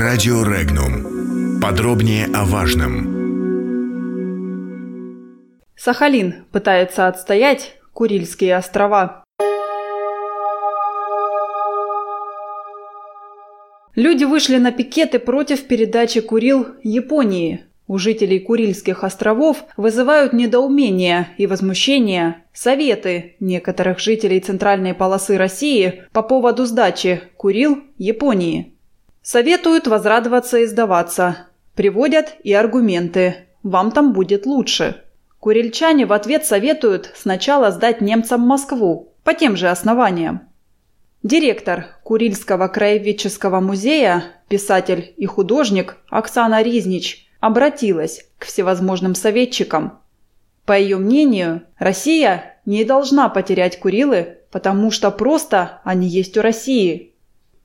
Радио Регнум. Подробнее о важном. Сахалин пытается отстоять Курильские острова. Люди вышли на пикеты против передачи Курил Японии. У жителей Курильских островов вызывают недоумение и возмущение советы некоторых жителей центральной полосы России по поводу сдачи Курил Японии. Советуют возрадоваться и сдаваться. Приводят и аргументы. Вам там будет лучше. Курильчане в ответ советуют сначала сдать немцам Москву по тем же основаниям. Директор Курильского краеведческого музея, писатель и художник Оксана Riznич обратилась к всевозможным советчикам. По ее мнению, Россия не должна потерять Курилы, потому что просто они есть у России.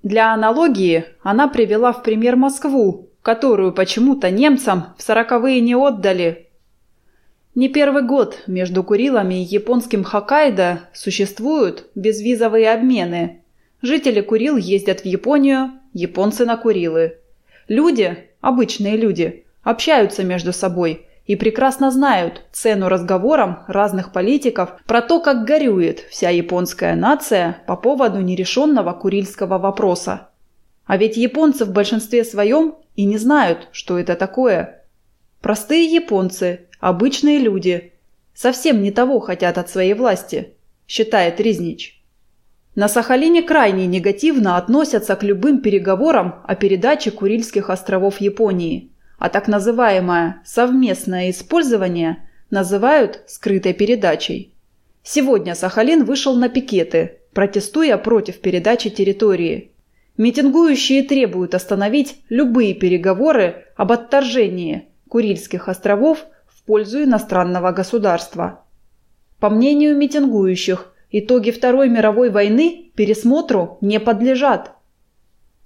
Для аналогии она привела в пример Москву, которую почему-то немцам в сороковые не отдали. Не первый год между Курилами и японским Хоккайдо существуют безвизовые обмены – Жители Курил ездят в Японию, японцы на Курилы. Люди, обычные люди, общаются между собой и прекрасно знают цену разговорам разных политиков про то, как горюет вся японская нация по поводу нерешенного курильского вопроса. А ведь японцы в большинстве своем и не знают, что это такое. Простые японцы, обычные люди, совсем не того хотят от своей власти, считает Ризнич. На Сахалине крайне негативно относятся к любым переговорам о передаче Курильских островов Японии, а так называемое «совместное использование» называют скрытой передачей. Сегодня Сахалин вышел на пикеты, протестуя против передачи территории. Митингующие требуют остановить любые переговоры об отторжении Курильских островов в пользу иностранного государства. По мнению митингующих, Итоги Второй мировой войны пересмотру не подлежат.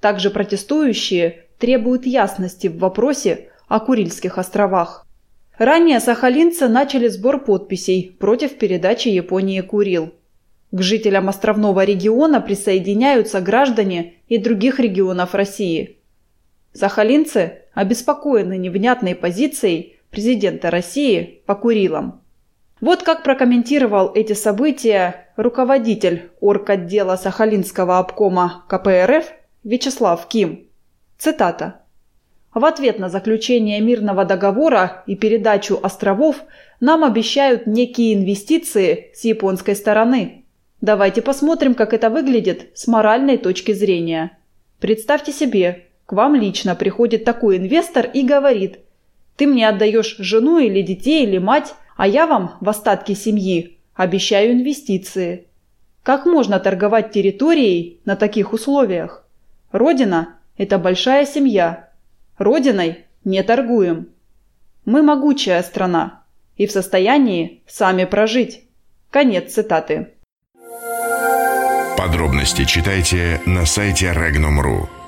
Также протестующие требуют ясности в вопросе о Курильских островах. Ранее сахалинцы начали сбор подписей против передачи Японии Курил. К жителям островного региона присоединяются граждане и других регионов России. Сахалинцы обеспокоены невнятной позицией президента России по Курилам. Вот как прокомментировал эти события руководитель орготдела Сахалинского обкома КПРФ Вячеслав Ким. Цитата. В ответ на заключение мирного договора и передачу островов нам обещают некие инвестиции с японской стороны. Давайте посмотрим, как это выглядит с моральной точки зрения. Представьте себе, к вам лично приходит такой инвестор и говорит, ты мне отдаешь жену или детей или мать, а я вам в остатке семьи обещаю инвестиции. Как можно торговать территорией на таких условиях? Родина – это большая семья. Родиной не торгуем. Мы могучая страна и в состоянии сами прожить. Конец цитаты. Подробности читайте на сайте Regnum.ru.